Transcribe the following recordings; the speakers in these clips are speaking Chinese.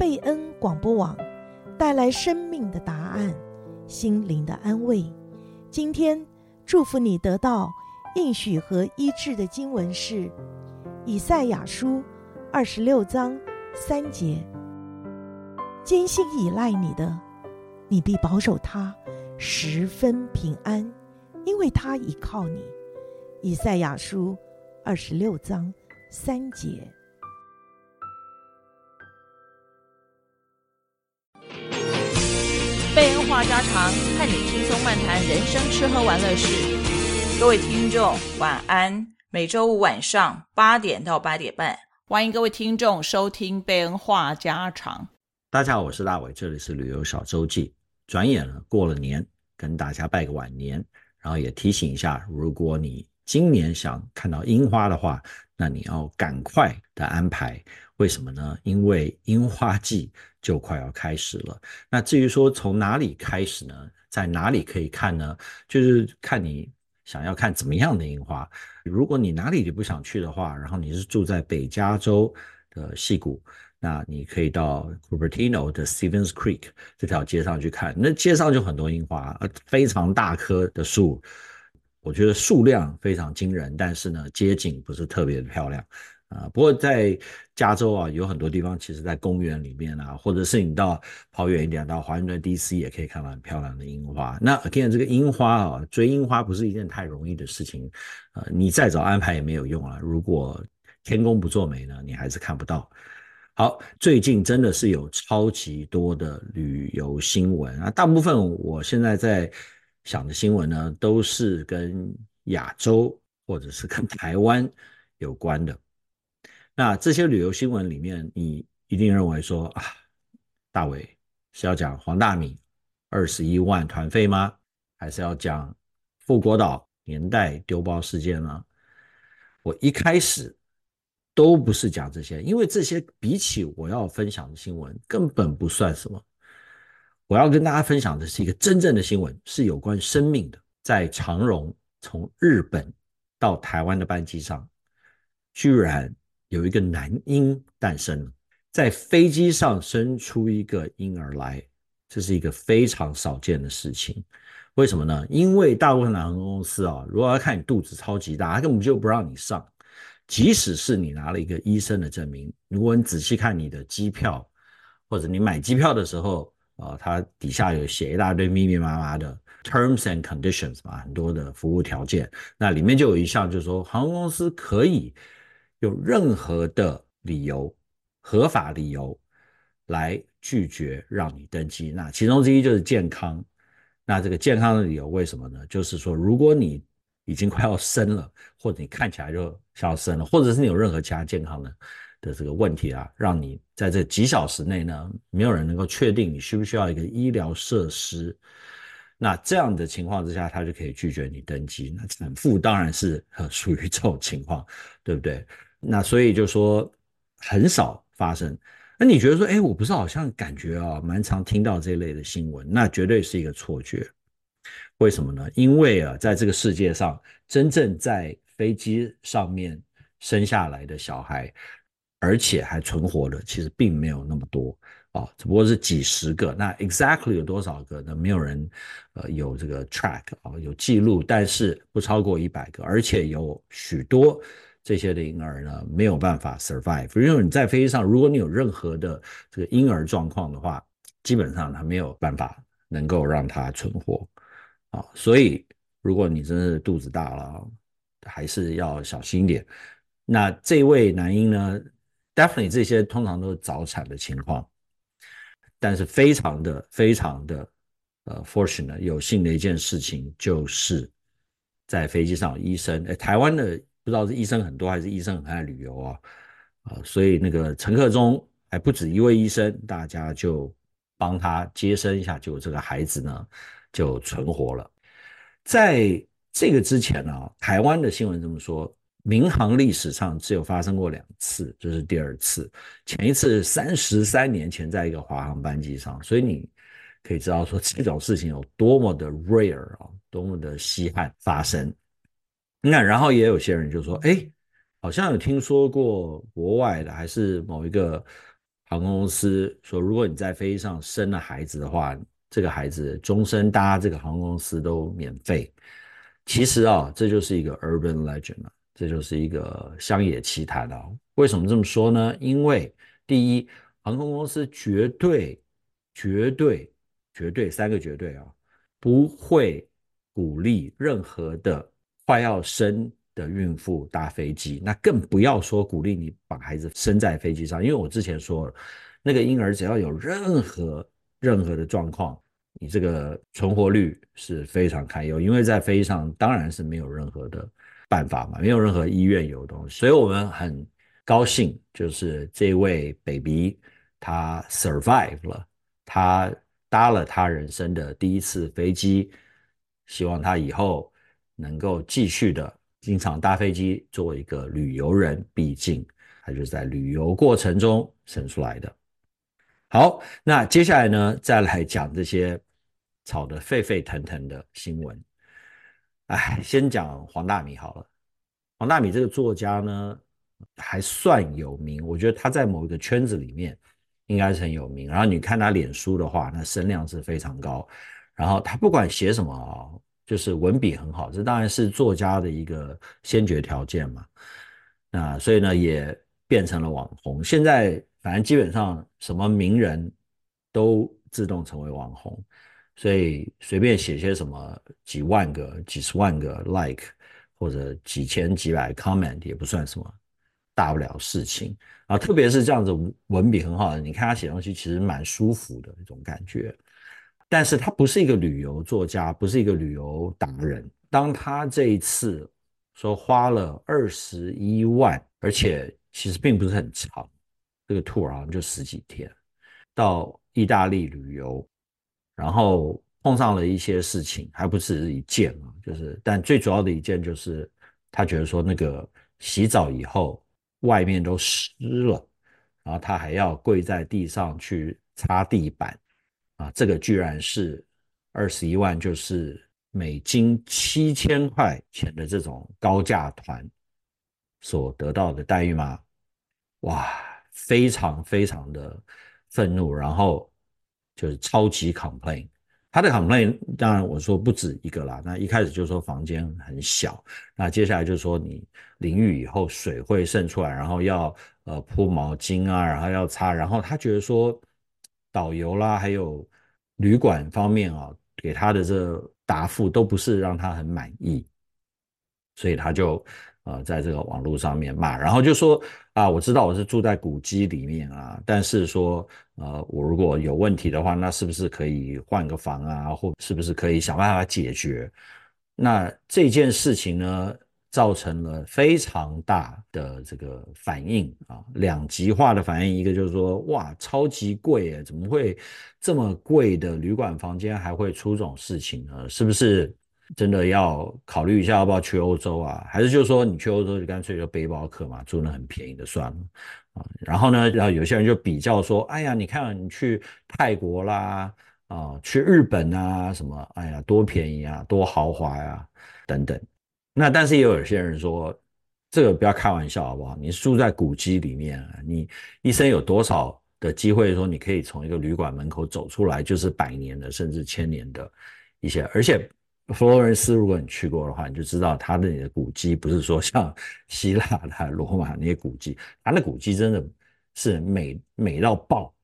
贝恩广播网带来生命的答案，心灵的安慰。今天祝福你得到应许和医治的经文是以赛亚书二十六章三节：坚心倚赖你的，你必保守他十分平安，因为他倚靠你。以赛亚书二十六章三节。贝恩话家常，和你轻松漫谈人生吃喝玩乐事。各位听众，晚安。每周五晚上八点到八点半，欢迎各位听众收听贝恩话家常。大家好，我是大伟，这里是旅游小周记。转眼了，过了年，跟大家拜个晚年，然后也提醒一下，如果你今年想看到樱花的话，那你要赶快的安排。为什么呢？因为樱花季就快要开始了。那至于说从哪里开始呢？在哪里可以看呢？就是看你想要看怎么样的樱花。如果你哪里都不想去的话，然后你是住在北加州的矽谷，那你可以到 Cupertino 的 Stevens Creek 这条街上去看。那街上就很多樱花，非常大棵的树，我觉得数量非常惊人，但是呢，街景不是特别的漂亮。啊，不过在加州啊，有很多地方，其实在公园里面啊，或者是你到跑远一点，到华盛顿 DC 也可以看到很漂亮的樱花。那 again 这个樱花啊，追樱花不是一件太容易的事情，呃，你再早安排也没有用啊。如果天公不作美呢，你还是看不到。好，最近真的是有超级多的旅游新闻啊，大部分我现在在想的新闻呢，都是跟亚洲或者是跟台湾有关的。那这些旅游新闻里面，你一定认为说啊，大伟是要讲黄大米二十一万团费吗？还是要讲富国岛年代丢包事件呢？我一开始都不是讲这些，因为这些比起我要分享的新闻根本不算什么。我要跟大家分享的是一个真正的新闻，是有关生命的。在长荣从日本到台湾的班机上，居然。有一个男婴诞生了，在飞机上生出一个婴儿来，这是一个非常少见的事情。为什么呢？因为大部分航空公司啊，如果要看你肚子超级大，他根本就不让你上。即使是你拿了一个医生的证明，如果你仔细看你的机票，或者你买机票的时候啊，它底下有写一大堆密密麻麻的 terms and conditions 嘛，很多的服务条件，那里面就有一项就是说，航空公司可以。有任何的理由，合法理由来拒绝让你登机，那其中之一就是健康。那这个健康的理由为什么呢？就是说，如果你已经快要生了，或者你看起来就像要生了，或者是你有任何其他健康的的这个问题啊，让你在这几小时内呢，没有人能够确定你需不需要一个医疗设施。那这样的情况之下，他就可以拒绝你登机。那产妇当然是属于这种情况，对不对？那所以就说很少发生。那你觉得说，哎，我不是好像感觉啊，蛮常听到这类的新闻，那绝对是一个错觉。为什么呢？因为啊，在这个世界上，真正在飞机上面生下来的小孩，而且还存活的，其实并没有那么多啊，只不过是几十个。那 exactly 有多少个呢？没有人呃有这个 track 啊，有记录，但是不超过一百个，而且有许多。这些的婴儿呢，没有办法 survive，因为你在飞机上，如果你有任何的这个婴儿状况的话，基本上他没有办法能够让他存活啊。所以，如果你真的是肚子大了，还是要小心一点。那这位男婴呢，definitely 这些通常都是早产的情况，但是非常的非常的呃 fortunate 有幸的一件事情，就是在飞机上，医生，哎，台湾的。不知道是医生很多还是医生很爱旅游啊，啊，所以那个乘客中还不止一位医生，大家就帮他接生一下，就这个孩子呢就存活了。在这个之前呢、啊，台湾的新闻这么说，民航历史上只有发生过两次，这是第二次，前一次三十三年前在一个华航班机上，所以你可以知道说这种事情有多么的 rare 啊，多么的稀罕发生。那然后也有些人就说，哎，好像有听说过国外的，还是某一个航空公司说，如果你在飞机上生了孩子的话，这个孩子终身搭这个航空公司都免费。其实啊，这就是一个 urban legend 啊，这就是一个乡野奇谈啊。为什么这么说呢？因为第一，航空公司绝对、绝对、绝对三个绝对啊，不会鼓励任何的快要生的孕妇搭飞机，那更不要说鼓励你把孩子生在飞机上。因为我之前说了，那个婴儿只要有任何任何的状况，你这个存活率是非常堪忧。因为在飞机上当然是没有任何的办法嘛，没有任何医院有东西，所以我们很高兴，就是这位 baby 他 survive 了，他搭了他人生的第一次飞机，希望他以后能够继续的。经常搭飞机做一个旅游人，毕竟他就是在旅游过程中生出来的。好，那接下来呢，再来讲这些吵得沸沸腾腾的新闻。哎，先讲黄大米好了。黄大米这个作家呢，还算有名，我觉得他在某一个圈子里面应该是很有名。然后你看他脸书的话，那声量是非常高。然后他不管写什么啊。就是文笔很好，这当然是作家的一个先决条件嘛。那所以呢，也变成了网红。现在反正基本上什么名人都自动成为网红，所以随便写些什么几万个、几十万个 like 或者几千几百 comment 也不算什么大不了事情啊。特别是这样子文笔很好的，你看他写东西其实蛮舒服的一种感觉。但是他不是一个旅游作家，不是一个旅游达人。当他这一次说花了二十一万，而且其实并不是很长，这个 tour 好像就十几天，到意大利旅游，然后碰上了一些事情，还不是一件啊，就是，但最主要的一件就是他觉得说那个洗澡以后外面都湿了，然后他还要跪在地上去擦地板。啊，这个居然是二十一万，就是美金七千块钱的这种高价团所得到的待遇吗？哇，非常非常的愤怒，然后就是超级 complain。他的 complain 当然我说不止一个啦，那一开始就说房间很小，那接下来就说你淋浴以后水会渗出来，然后要呃铺毛巾啊，然后要擦，然后他觉得说。导游啦，还有旅馆方面啊，给他的这答复都不是让他很满意，所以他就呃在这个网络上面骂，然后就说啊，我知道我是住在古迹里面啊，但是说呃我如果有问题的话，那是不是可以换个房啊，或是不是可以想办法解决？那这件事情呢，造成了非常大的这个反应啊，两极化的反应。一个就是说，哇，超级贵诶，怎么会这么贵的旅馆房间还会出这种事情呢？是不是真的要考虑一下要不要去欧洲啊？还是就是说你去欧洲就干脆就背包客嘛，住那很便宜的算了啊。然后呢，然后有些人就比较说，哎呀，你看你去泰国啦，啊，去日本啊，什么，哎呀，多便宜啊，多豪华呀，啊，等等。那但是也有些人说，这个不要开玩笑好不好？你住在古迹里面，你一生有多少的机会说你可以从一个旅馆门口走出来，就是百年的甚至千年的一些。而且佛罗伦斯，如果你去过的话，你就知道它的古迹不是说像 希腊的罗马那些古迹，它的古迹真的是美美到爆。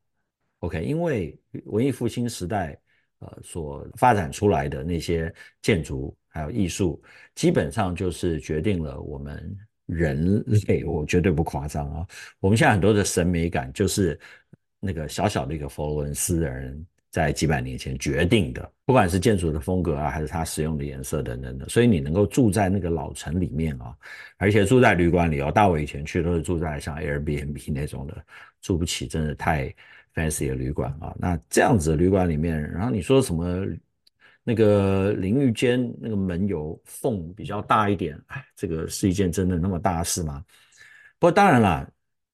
OK，因为文艺复兴时代呃所发展出来的那些建筑。还有艺术，基本上就是决定了我们人类，我绝对不夸张啊！我们现在很多的审美感，就是那个小小的一个佛罗伦斯人在几百年前决定的，不管是建筑的风格啊，还是它使用的颜色等等的。所以你能够住在那个老城里面啊，而且住在旅馆里哦，大伟以前去都是住在像 Airbnb 那种的，住不起，真的太 fancy 的旅馆啊。那这样子的旅馆里面，然后你说什么？那个淋浴间那个门有缝比较大一点，哎，这个是一件真的那么大事吗？不过当然啦，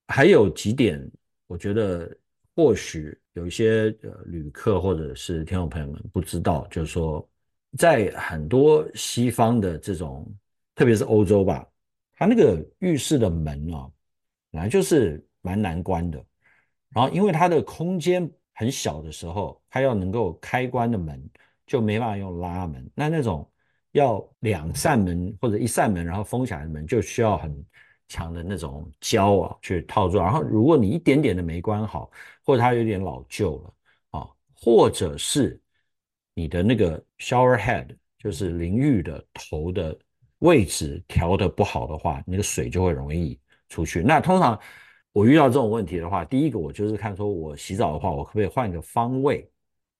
还有几点，我觉得或许有一些呃旅客或者是听众朋友们不知道，就是说在很多西方的这种，特别是欧洲吧，它那个浴室的门啊，本来就是蛮难关的。然后因为它的空间很小的时候，它要能够开关的门就没办法用拉门，那那种要两扇门或者一扇门然后封起来的门就需要很强的那种胶啊去套住。然后如果你一点点的没关好，或者它有点老旧了啊，或者是你的那个 shower head 就是淋浴的头的位置调得不好的话，那个水就会容易出去。那通常。我遇到这种问题的话，第一个我就是看说，我洗澡的话，我可不可以换个方位？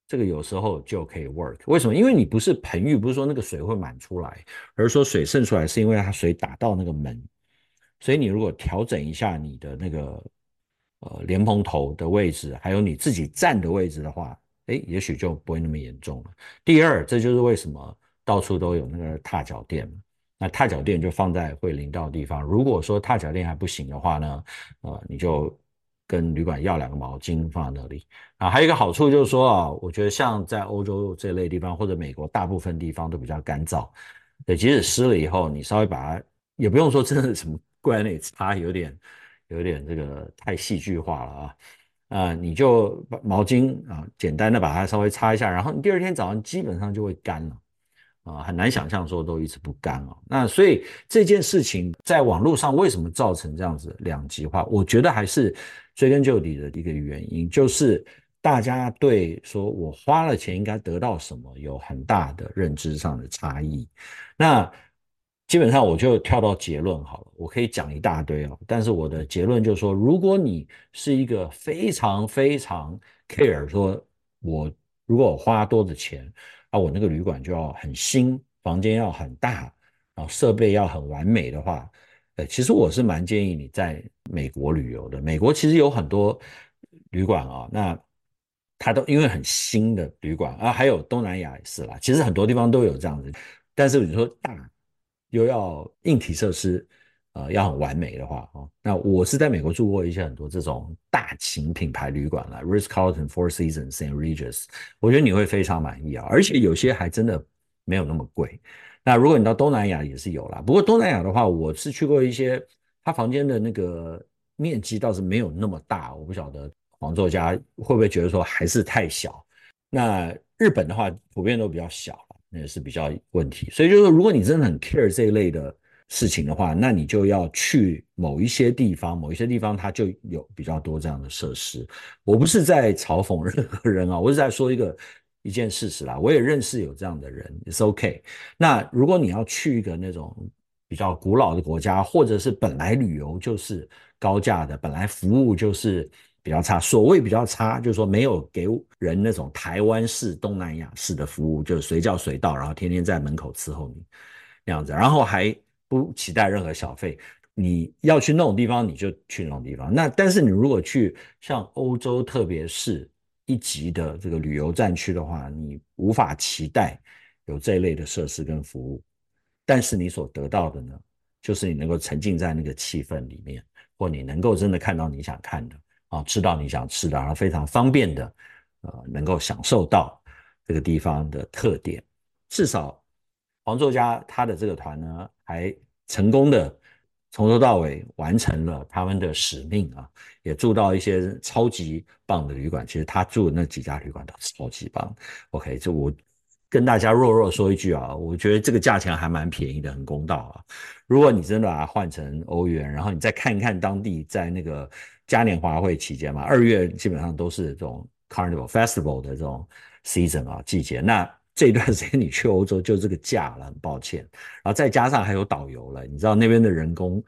这个有时候就可以 work。为什么？因为你不是盆浴，不是说那个水会满出来，而是说水渗出来是因为它水打到那个门。所以你如果调整一下你的那个呃莲蓬头的位置，还有你自己站的位置的话，诶，也许就不会那么严重了。第二，这就是为什么到处都有那个踏脚垫。那踏脚垫就放在会淋到的地方。如果说踏脚垫还不行的话呢，呃，你就跟旅馆要两个毛巾放在那里。啊，还有一个好处就是说啊，我觉得像在欧洲这类地方或者美国大部分地方都比较干燥。对，即使湿了以后，你稍微把它也不用说真的什么跪在那里擦，有点有点这个太戏剧化了啊。啊，你就把毛巾啊简单的把它稍微擦一下，然后你第二天早上基本上就会干了。啊，很难想象说都一直不干啊。那所以这件事情在网络上为什么造成这样子两极化？我觉得还是追根究底的一个原因，就是大家对说我花了钱应该得到什么有很大的认知上的差异。那基本上我就跳到结论好了，我可以讲一大堆哦，但是我的结论就是说，如果你是一个非常非常 care 说，我如果我花多的钱。啊，我那个旅馆就要很新，房间要很大，然后设备要很完美的话，呃，其实我是蛮建议你在美国旅游的。美国其实有很多旅馆啊，那它都因为很新的旅馆啊，还有东南亚也是啦，其实很多地方都有这样子。但是你说大又要硬体设施。呃，要很完美的话，哦，那我是在美国住过一些很多这种大型品牌旅馆了，Ritz-Carlton、Four Seasons、St. Regis，我觉得你会非常满意啊，而且有些还真的没有那么贵。那如果你到东南亚也是有啦，不过东南亚的话，我是去过一些，他房间的那个面积倒是没有那么大，我不晓得黄作家会不会觉得说还是太小。那日本的话，普遍都比较小，也是比较问题。所以就是说，如果你真的很 care 这一类的。事情的话，那你就要去某一些地方，某一些地方它就有比较多这样的设施。我不是在嘲讽任何人啊，我是在说一个一件事实啦。我也认识有这样的人，也是 OK。那如果你要去一个那种比较古老的国家，或者是本来旅游就是高价的，本来服务就是比较差，所谓比较差，就是说没有给人那种台湾式、东南亚式的服务，就是随叫随到，然后天天在门口伺候你那样子，然后还。不期待任何小费，你要去那种地方，你就去那种地方。那但是你如果去像欧洲，特别是一级的这个旅游战区的话，你无法期待有这一类的设施跟服务。但是你所得到的呢，就是你能够沉浸在那个气氛里面，或你能够真的看到你想看的啊，吃到你想吃的，然后非常方便的，呃，能够享受到这个地方的特点。至少黄作家他的这个团呢，还成功的从头到尾完成了他们的使命啊，也住到一些超级棒的旅馆。其实他住的那几家旅馆都超级棒。OK，就我跟大家弱弱说一句啊，我觉得这个价钱还蛮便宜的，很公道啊。如果你真的把它换成欧元，然后你再看一看当地在那个嘉年华会期间嘛，二月基本上都是这种 Carnival Festival 的这种 season 啊季节，那。这段时间你去欧洲就这个价了，很抱歉。然后再加上还有导游了，你知道那边的人工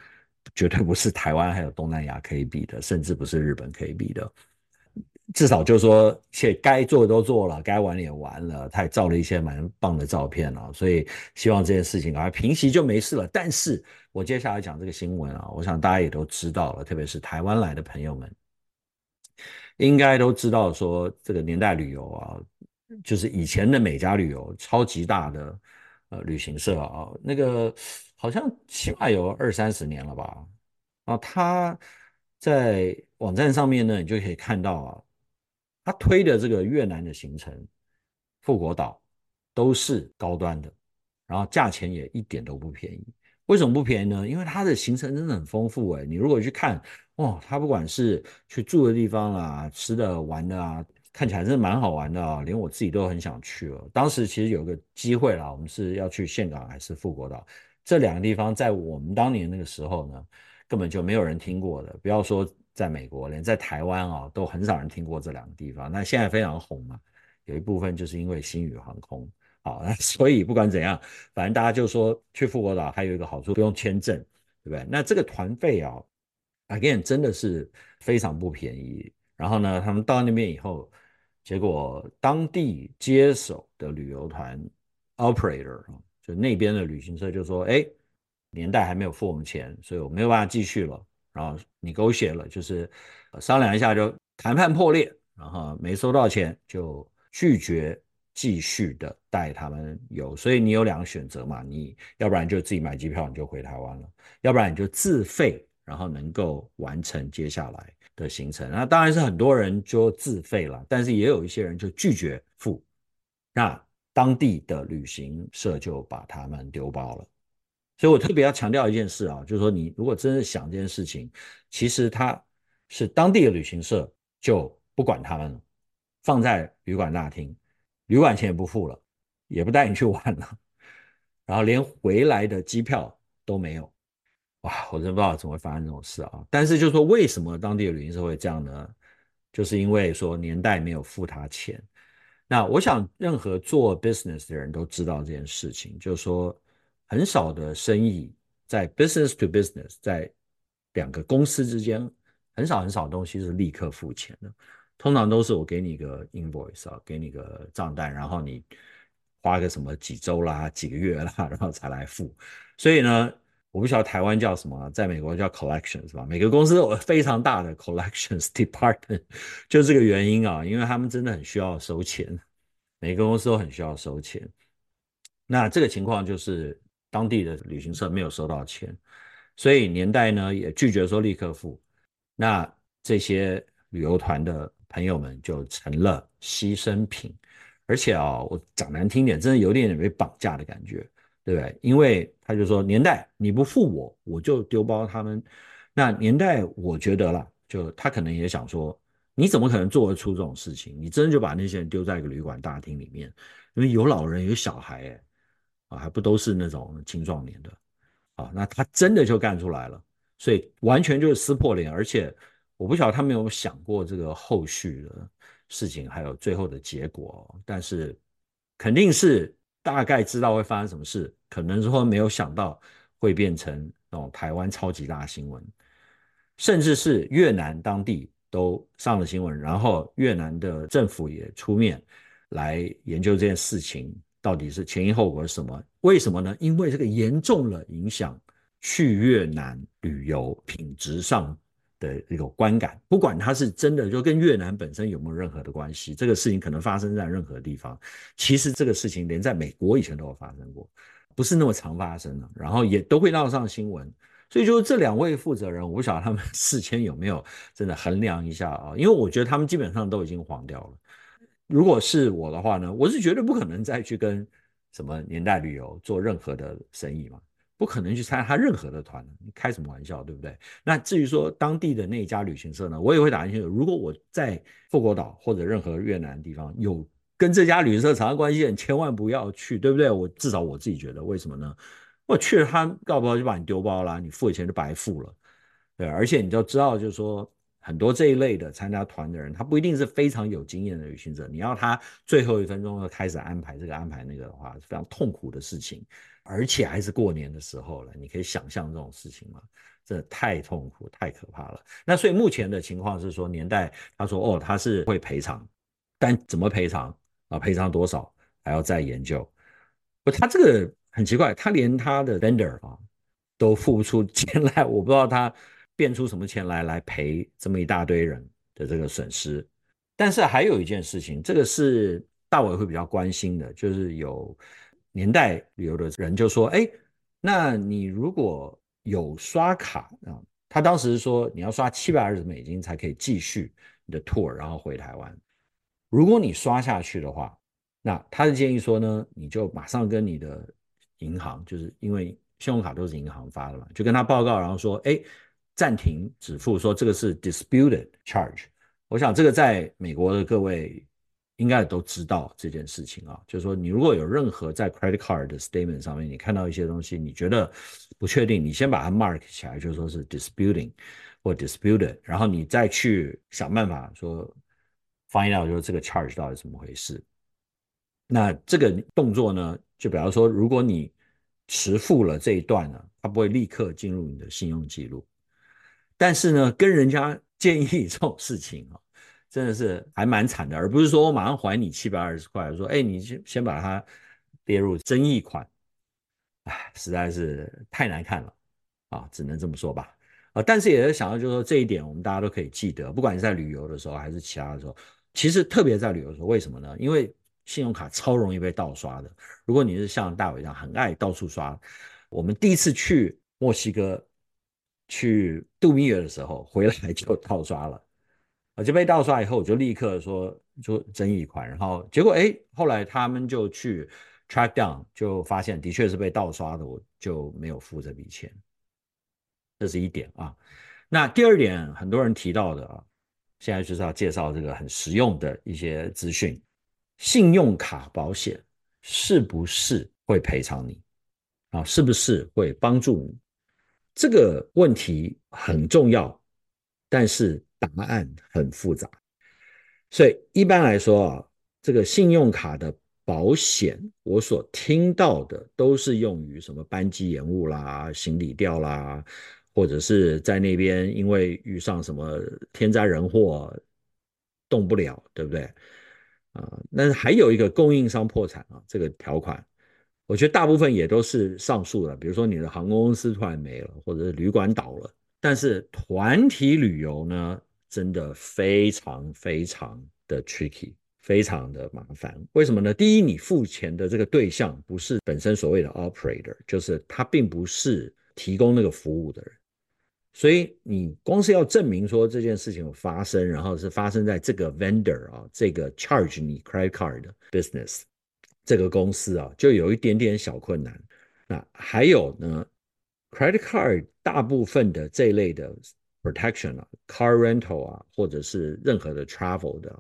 绝对不是台湾还有东南亚可以比的，甚至不是日本可以比的。至少就是说，且该做的都做了，该玩也玩了，他也照了一些蛮棒的照片啊。所以希望这件事情赶快平息就没事了。但是我接下来讲这个新闻啊，我想大家也都知道了，特别是台湾来的朋友们，应该都知道说这个年代旅游啊。就是以前的美加旅游超级大的呃旅行社啊，那个好像起码有二三十年了吧。啊，他在网站上面呢，你就可以看到啊，他推的这个越南的行程、富国岛都是高端的，然后价钱也一点都不便宜。为什么不便宜呢？因为它的行程真的很丰富诶，你如果去看，哦，它不管是去住的地方啊，吃的玩的啊，看起来真的蛮好玩的啊，连我自己都很想去了。当时其实有个机会啦，我们是要去岘港还是富国岛？这两个地方在我们当年那个时候呢，根本就没有人听过的。不要说在美国，连在台湾啊，都很少人听过这两个地方。那现在非常红嘛，有一部分就是因为星宇航空。好，那 所以不管怎样，反正大家就说去富国岛还有一个好处，不用签证，对不对？那这个团费啊，again 真的是非常不便宜。然后呢，他们到那边以后，结果当地接手的旅游团 operator。就那边的旅行社就说：“哎，年代还没有付我们钱，所以我没有办法继续了。然后你勾结了，就是商量一下就谈判破裂，然后没收到钱就拒绝继续的带他们游。所以你有两个选择嘛，你要不然就自己买机票你就回台湾了，要不然你就自费，然后能够完成接下来的行程。那当然是很多人就自费了，但是也有一些人就拒绝付。那。”当地的旅行社就把他们丢包了，所以我特别要强调一件事啊，就是说你如果真的想这件事情，其实他是当地的旅行社就不管他们了，放在旅馆大厅，旅馆钱也不付了，也不带你去玩了，然后连回来的机票都没有，哇，我真不知道怎么会发生这种事啊！但是就是说为什么当地的旅行社会这样呢？就是因为说年代没有付他钱。那我想，任何做 business 的人都知道这件事情，就是说，很少的生意在 business to business，在两个公司之间，很少很少东西是立刻付钱的，通常都是我给你一个 invoice 啊，给你个账单，然后你花个什么几周啦、几个月啦，然后才来付。所以呢，我不晓得台湾叫什么，在美国叫 collections 吧？每个公司都有非常大的 collections department，就这个原因啊，因为他们真的很需要收钱，每个公司都很需要收钱。那这个情况就是当地的旅行社没有收到钱，所以年代呢也拒绝说立刻付。那这些旅游团的朋友们就成了牺牲品，而且啊，我讲难听点，真的有点点被绑架的感觉。对不对？因为他就说年代你不付我，我就丢包他们。那年代我觉得啦，就他可能也想说，你怎么可能做得出这种事情？你真的就把那些人丢在一个旅馆大厅里面，因为有老人有小孩，哎，还不都是那种青壮年的啊？那他真的就干出来了，所以完全就是撕破脸。而且我不晓得他没有想过这个后续的事情，还有最后的结果，但是肯定是。大概知道会发生什么事，可能说没有想到会变成那种台湾超级大新闻，甚至是越南当地都上了新闻，然后越南的政府也出面来研究这件事情到底是前因后果是什么？为什么呢？因为这个严重了影响去越南旅游品质上。的一个观感，不管它是真的，就跟越南本身有没有任何的关系，这个事情可能发生在任何地方。其实这个事情连在美国以前都有发生过，不是那么常发生的，然后也都会闹上新闻。所以就是这两位负责人，我不晓得他们 事前有没有真的衡量一下啊？因为我觉得他们基本上都已经黄掉了。如果是我的话呢，我是绝对不可能再去跟什么年代旅游做任何的生意嘛。不可能去参加他任何的团，你开什么玩笑，对不对？那至于说当地的那一家旅行社呢，我也会打进去。如果我在富国岛或者任何越南地方有跟这家旅行社产生关系，你千万不要去，对不对？我至少我自己觉得，为什么呢？我去了，他搞不好就把你丢包了，你付的钱就白付了，对。而且你就知道，就是说很多这一类的参加团的人，他不一定是非常有经验的旅行者，你要他最后一分钟要开始安排这个安排那个的话，是非常痛苦的事情。而且还是过年的时候了，你可以想象这种事情吗？这太痛苦、太可怕了。那所以目前的情况是说，年代他说哦，他是会赔偿，但怎么赔偿啊？赔偿多少还要再研究。不，他这个很奇怪，他连他的 vendor 啊都付不出 钱来，我不知道他变出什么钱来来赔这么一大堆人的这个损失。但是还有一件事情，这个是大伟会比较关心的，就是有。年代旅游的人就说：“哎，那你如果有刷卡啊，他当时说你要刷七百二十美金才可以继续你的 tour，然后回台湾。如果你刷下去的话，那他的建议说呢，你就马上跟你的银行，就是因为信用卡都是银行发的嘛，就跟他报告，然后说，哎，暂停止付，说这个是 disputed charge。我想这个在美国的各位应该都知道这件事情啊，就是说你如果有任何在 credit card 的 statement 上面，你看到一些东西，你觉得不确定，你先把它 mark 起来，就是说是 disputing 或 disputed，然后你再去想办法说 find out 就是这个 charge 到底怎么回事。那这个动作呢，就比方说，如果你迟付了这一段呢，它不会立刻进入你的信用记录，但是呢，跟人家建议这种事情啊，真的是还蛮惨的，而不是说我马上还你七百二十块，说，哎，你先先把它列入争议款，哎，实在是太难看了啊，只能这么说吧。啊，但是也是想到，就是说这一点，我们大家都可以记得，不管是在旅游的时候还是其他的时候，其实特别在旅游的时候，为什么呢？因为信用卡超容易被盗刷的。如果你是像大伟一样很爱到处刷，我们第一次去墨西哥去度蜜月的时候，回来 就盗刷了，啊，就被盗刷以后，我就立刻说就争议款，然后结果哎，后来他们就去 track down，就发现的确是被盗刷的，我就没有付这笔钱。这是一点啊。那第二点，很多人提到的啊，现在就是要介绍这个很实用的一些资讯。信用卡保险是不是会赔偿你啊？是不是会帮助你？这个问题很重要，但是答案很复杂。所以一般来说啊，这个信用卡的保险，我所听到的都是用于什么班机延误啦、行李掉啦，或者是在那边因为遇上什么天灾人祸动不了，对不对？啊，但是还有一个供应商破产啊，这个条款，我觉得大部分也都是上述的，比如说你的航空公司突然没了，或者是旅馆倒了。但是团体旅游呢，真的非常非常的 tricky，非常的麻烦。为什么呢？第一，你付钱的这个对象不是本身所谓的 operator，就是他并不是提供那个服务的人。所以你光是要证明说这件事情有发生，然后是发生在这个 vendor 啊，这个 charge 你 credit card business 这个公司啊，就有一点点小困难。那还有呢，credit card 大部分的这一类的 protection 啊，car rental 啊，或者是任何的 travel 的，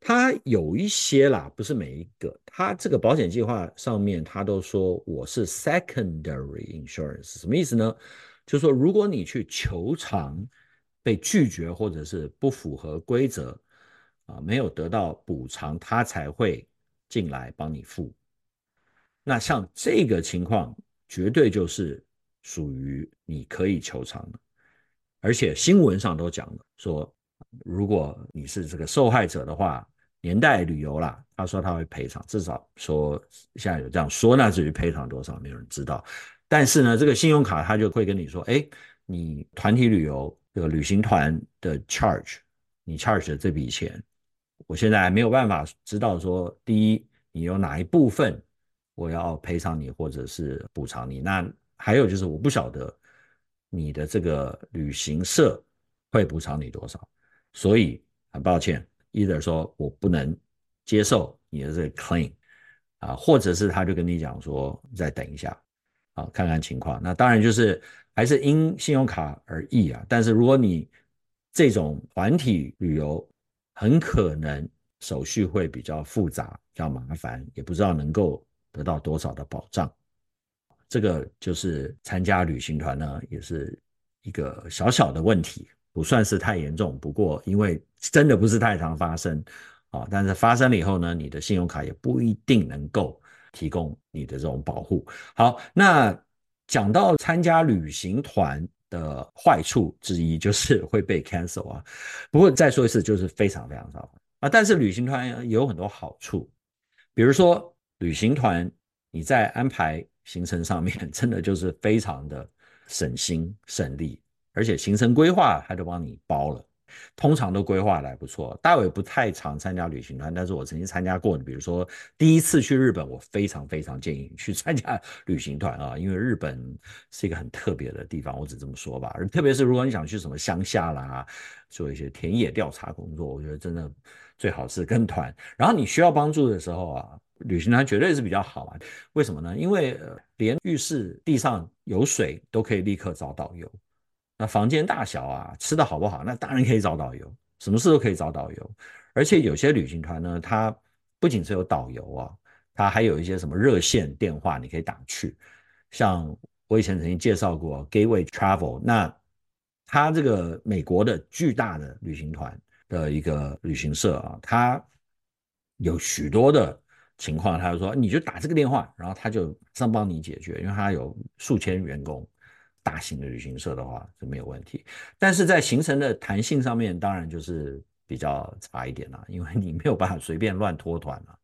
它有一些啦，不是每一个，它这个保险计划上面它都说我是 secondary insurance，什么意思呢？就是说，如果你去求偿被拒绝，或者是不符合规则啊，没有得到补偿，他才会进来帮你付。那像这个情况，绝对就是属于你可以求偿的。而且新闻上都讲了，说如果你是这个受害者的话，年代旅游啦，他说他会赔偿，至少说现在有这样说，那至于赔偿多少，没有人知道。但是呢，这个信用卡他就会跟你说，哎，你团体旅游这个旅行团的 charge，你 charge 的这笔钱，我现在还没有办法知道说，第一，你有哪一部分我要赔偿你，或者是补偿你。那还有就是，我不晓得你的这个旅行社会补偿你多少，所以很抱歉，either 说我不能接受你的这个 claim 啊，或者是他就跟你讲说，再等一下。啊，看看情况。那当然就是还是因信用卡而异啊。但是如果你这种团体旅游，很可能手续会比较复杂、比较麻烦，也不知道能够得到多少的保障。这个就是参加旅行团呢，也是一个小小的问题，不算是太严重。不过因为真的不是太常发生啊，但是发生了以后呢，你的信用卡也不一定能够。提供你的这种保护。好，那讲到参加旅行团的坏处之一，就是 会被 cancel 啊。不过再说一次，就是非常非常糟糕啊。但是旅行团也有很多好处，比如说旅行团你在安排行程上面，真的就是非常的省心省力，而且行程规划还都帮你包了。通常都规划的还不错，大伟不太常参加旅行团，但是我曾经参加过，比如说第一次去日本，我非常非常建议去参加 旅行团啊，因为日本是一个很特别的地方，我只这么说吧。特别是如果你想去什么乡下啦，做一些田野调查工作，我觉得真的最好是跟团。然后你需要帮助的时候啊，旅行团绝对是比较好啊。为什么呢？因为连浴室地上有水都可以立刻找导游。那房间大小啊，吃的好不好，那当然可以找导游，什么事都可以找导游。而且有些旅行团呢，它不仅是有导游啊，它还有一些什么热线电话你可以打去。像我以前曾经介绍过 Gateway Travel，那它这个美国的巨大的旅行团的一个旅行社啊，它有许多的情况，他就说你就打这个电话，然后他就马上帮你解决，因为他有数千员工。大型的旅行社的话是没有问题，但是在行程的弹性上面，当然就是比较差一点了，因为你没有办法随便乱脱团了。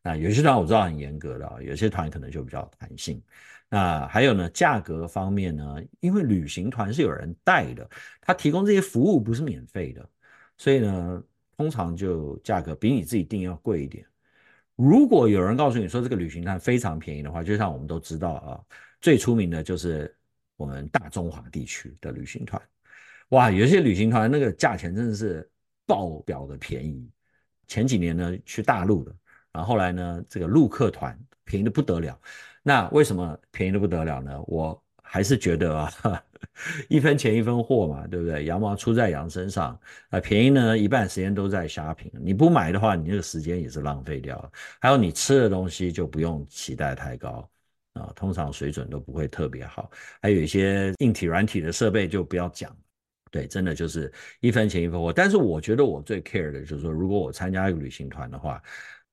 那有些团我知道很严格的，有些团可能就比较弹性。那还有呢，价格方面呢，因为旅行团是有人带的，他提供这些服务不是免费的，所以呢，通常就价格比你自己订要贵一点。如果有人告诉你说这个旅行团非常便宜的话，就像我们都知道啊，最出名的就是。我们大中华地区的旅行团，哇，有些旅行团那个价钱真的是爆表的便宜。前几年呢，去大陆的，然后后来呢，这个陆客团便宜的不得了。那为什么便宜的不得了呢？我还是觉得啊，一分钱一分货嘛，对不对？羊毛出在羊身上啊，便宜呢，一半时间都在 shopping。你不买的话，你那个时间也是浪费掉了。还有你吃的东西就不用期待太高。啊，通常水准都不会特别好，还有一些硬体、软体的设备就不要讲，对，真的就是一分钱一分货。但是我觉得我最 care 的就是说，如果我参加一个旅行团的话，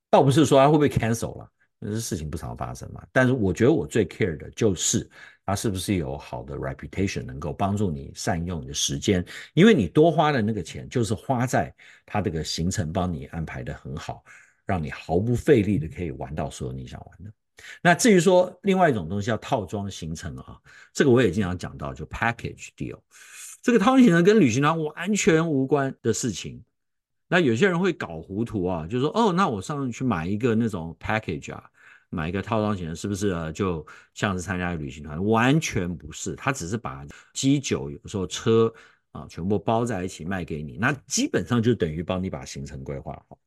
倒不是说它会不会 cancel 了，那是事情不常发生嘛。但是我觉得我最 care 的就是它是不是有好的 reputation，能够帮助你善用你的时间，因为你多花的那个钱就是花在它这个行程帮你安排得很好，让你毫不费力的可以玩到所有你想玩的。那至于说另外一种东西叫套装行程啊，这个我也经常讲到，就 package deal，这个套装行程跟旅行团完全无关的事情。那有些人会搞糊涂啊，就说哦，那我上去买一个那种 package 啊，买一个套装行程是不是啊，就像是参加一个旅行团？完全不是，他只是把机酒有时候车啊全部包在一起卖给你，那基本上就等于帮你把行程规划好。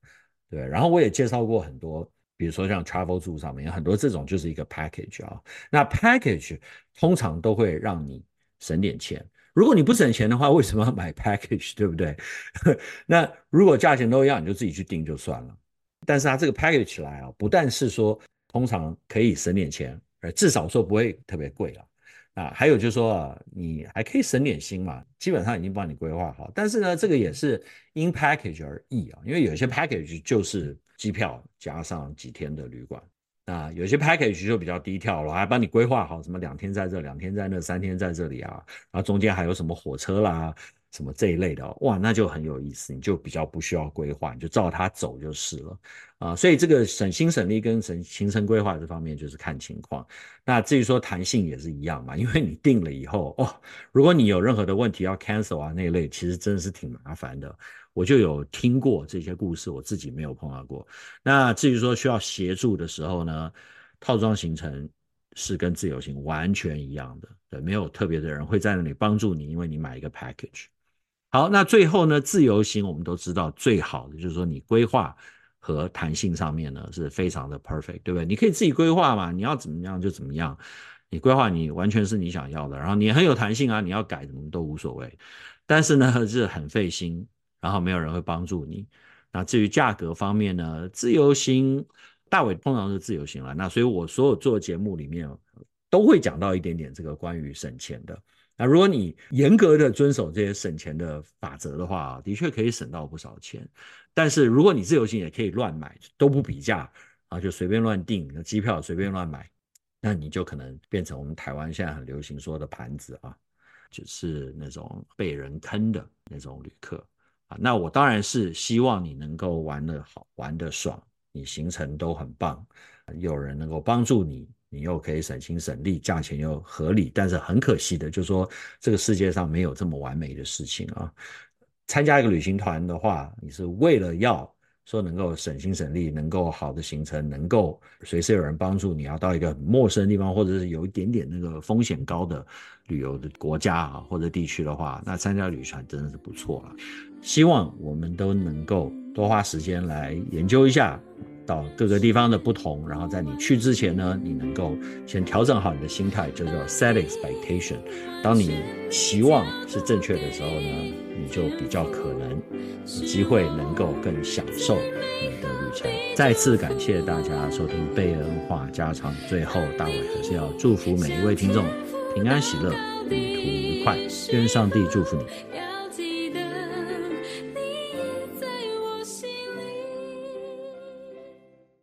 对，然后我也介绍过很多。比如说像 Travelzoo 上面有很多这种就是一个 package 啊，那 package 通常都会让你省点钱。如果你不省钱的话，为什么要买 package？对不对？那如果价钱都一样，你就自己去订就算了。但是它这个 package 起来啊，不但是说通常可以省点钱，而至少说不会特别贵了。啊，还有就是说啊，你还可以省点心嘛，基本上已经帮你规划好。但是呢，这个也是因 package 而异啊，因为有些 package 就是。机票加上几天的旅馆，那有些 package 就比较低调了，还帮你规划好什么两天在这，两天在那，三天在这里啊，然后中间还有什么火车啦，什么这一类的，哇，那就很有意思，你就比较不需要规划，你就照它走就是了啊。所以这个省心省力跟省行程规划这方面就是看情况。那至于说弹性也是一样嘛，因为你定了以后哦，如果你有任何的问题要 cancel 啊那一类，其实真的是挺麻烦的。我就有听过这些故事，我自己没有碰到过。那至于说需要协助的时候呢，套装行程是跟自由行完全一样的，对，没有特别的人会在那里帮助你，因为你买一个 package。好，那最后呢，自由行我们都知道最好的就是说你规划和弹性上面呢是非常的 perfect，对不对？你可以自己规划嘛，你要怎么样就怎么样，你规划你完全是你想要的，然后你很有弹性啊，你要改什么都无所谓。但是呢，是很费心。然后没有人会帮助你。那至于价格方面呢？自由行，大伟通常是自由行了。那所以我所有做节目里面都会讲到一点点这个关于省钱的。那如果你严格的遵守这些省钱的法则的话，的确可以省到不少钱。但是如果你自由行也可以乱买，都不比价啊，就随便乱订，机票随便乱买，那你就可能变成我们台湾现在很流行说的盘子啊，就是那种被人坑的那种旅客。啊，那我当然是希望你能够玩得好，玩得爽，你行程都很棒，有人能够帮助你，你又可以省心省力，价钱又合理。但是很可惜的，就是说这个世界上没有这么完美的事情啊。参加一个旅行团的话，你是为了要。说能够省心省力，能够好的行程，能够随时有人帮助你，要到一个陌生的地方，或者是有一点点那个风险高的旅游的国家啊或者地区的话，那参加旅行团真的是不错了。希望我们都能够多花时间来研究一下到各个地方的不同，然后在你去之前呢，你能够先调整好你的心态，就叫 set expectation。当你期望是正确的时候呢，你就比较可能有机会能够更享受你的旅程。再次感谢大家收听贝恩话家常，最后大卫还是要祝福每一位听众平安喜乐，旅途愉快，愿上帝祝福你。